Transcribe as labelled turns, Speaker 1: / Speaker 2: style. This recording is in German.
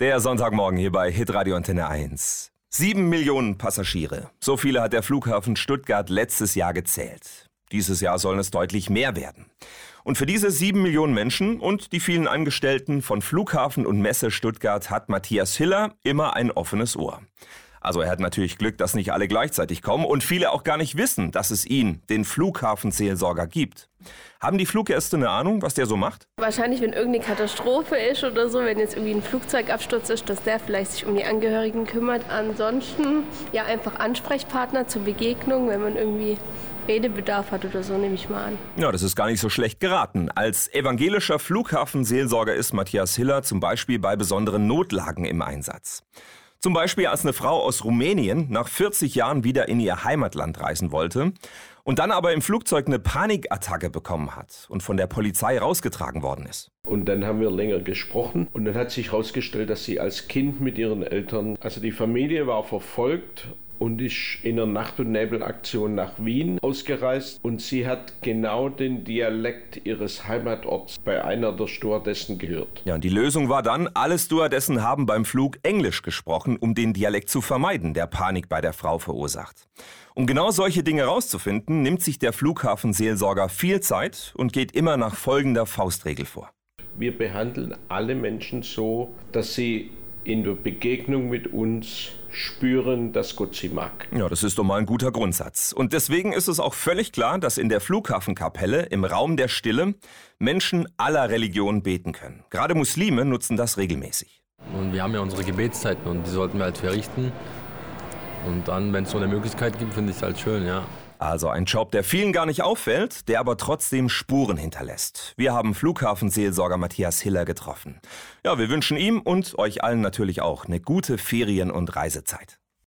Speaker 1: Der Sonntagmorgen hier bei Hitradio Antenne 1. Sieben Millionen Passagiere. So viele hat der Flughafen Stuttgart letztes Jahr gezählt. Dieses Jahr sollen es deutlich mehr werden. Und für diese sieben Millionen Menschen und die vielen Angestellten von Flughafen und Messe Stuttgart hat Matthias Hiller immer ein offenes Ohr. Also er hat natürlich Glück, dass nicht alle gleichzeitig kommen und viele auch gar nicht wissen, dass es ihn, den Flughafenseelsorger, gibt. Haben die Fluggäste eine Ahnung, was der so macht?
Speaker 2: Wahrscheinlich, wenn irgendeine Katastrophe ist oder so, wenn jetzt irgendwie ein Flugzeugabsturz ist, dass der vielleicht sich um die Angehörigen kümmert. Ansonsten ja einfach Ansprechpartner zur Begegnung, wenn man irgendwie Redebedarf hat oder so, nehme ich mal an.
Speaker 1: Ja, das ist gar nicht so schlecht geraten. Als evangelischer Flughafenseelsorger ist Matthias Hiller zum Beispiel bei besonderen Notlagen im Einsatz. Zum Beispiel als eine Frau aus Rumänien nach 40 Jahren wieder in ihr Heimatland reisen wollte und dann aber im Flugzeug eine Panikattacke bekommen hat und von der Polizei rausgetragen worden ist.
Speaker 3: Und dann haben wir länger gesprochen und dann hat sich herausgestellt, dass sie als Kind mit ihren Eltern, also die Familie war verfolgt und ist in einer Nacht- und Nebelaktion nach Wien ausgereist und sie hat genau den Dialekt ihres Heimatorts bei einer der Stewardessen gehört.
Speaker 1: Ja, und die Lösung war dann, alle Stewardessen haben beim Flug Englisch gesprochen, um den Dialekt zu vermeiden, der Panik bei der Frau verursacht. Um genau solche Dinge herauszufinden, nimmt sich der Flughafenseelsorger viel Zeit und geht immer nach folgender Faustregel vor.
Speaker 3: Wir behandeln alle Menschen so, dass sie in der Begegnung mit uns spüren, dass Gott sie mag.
Speaker 1: Ja, das ist doch mal ein guter Grundsatz. Und deswegen ist es auch völlig klar, dass in der Flughafenkapelle im Raum der Stille Menschen aller Religionen beten können. Gerade Muslime nutzen das regelmäßig.
Speaker 4: Und wir haben ja unsere Gebetszeiten und die sollten wir halt verrichten. Und dann, wenn es so eine Möglichkeit gibt, finde ich es halt schön, ja.
Speaker 1: Also ein Job, der vielen gar nicht auffällt, der aber trotzdem Spuren hinterlässt. Wir haben Flughafenseelsorger Matthias Hiller getroffen. Ja, wir wünschen ihm und euch allen natürlich auch eine gute Ferien- und Reisezeit.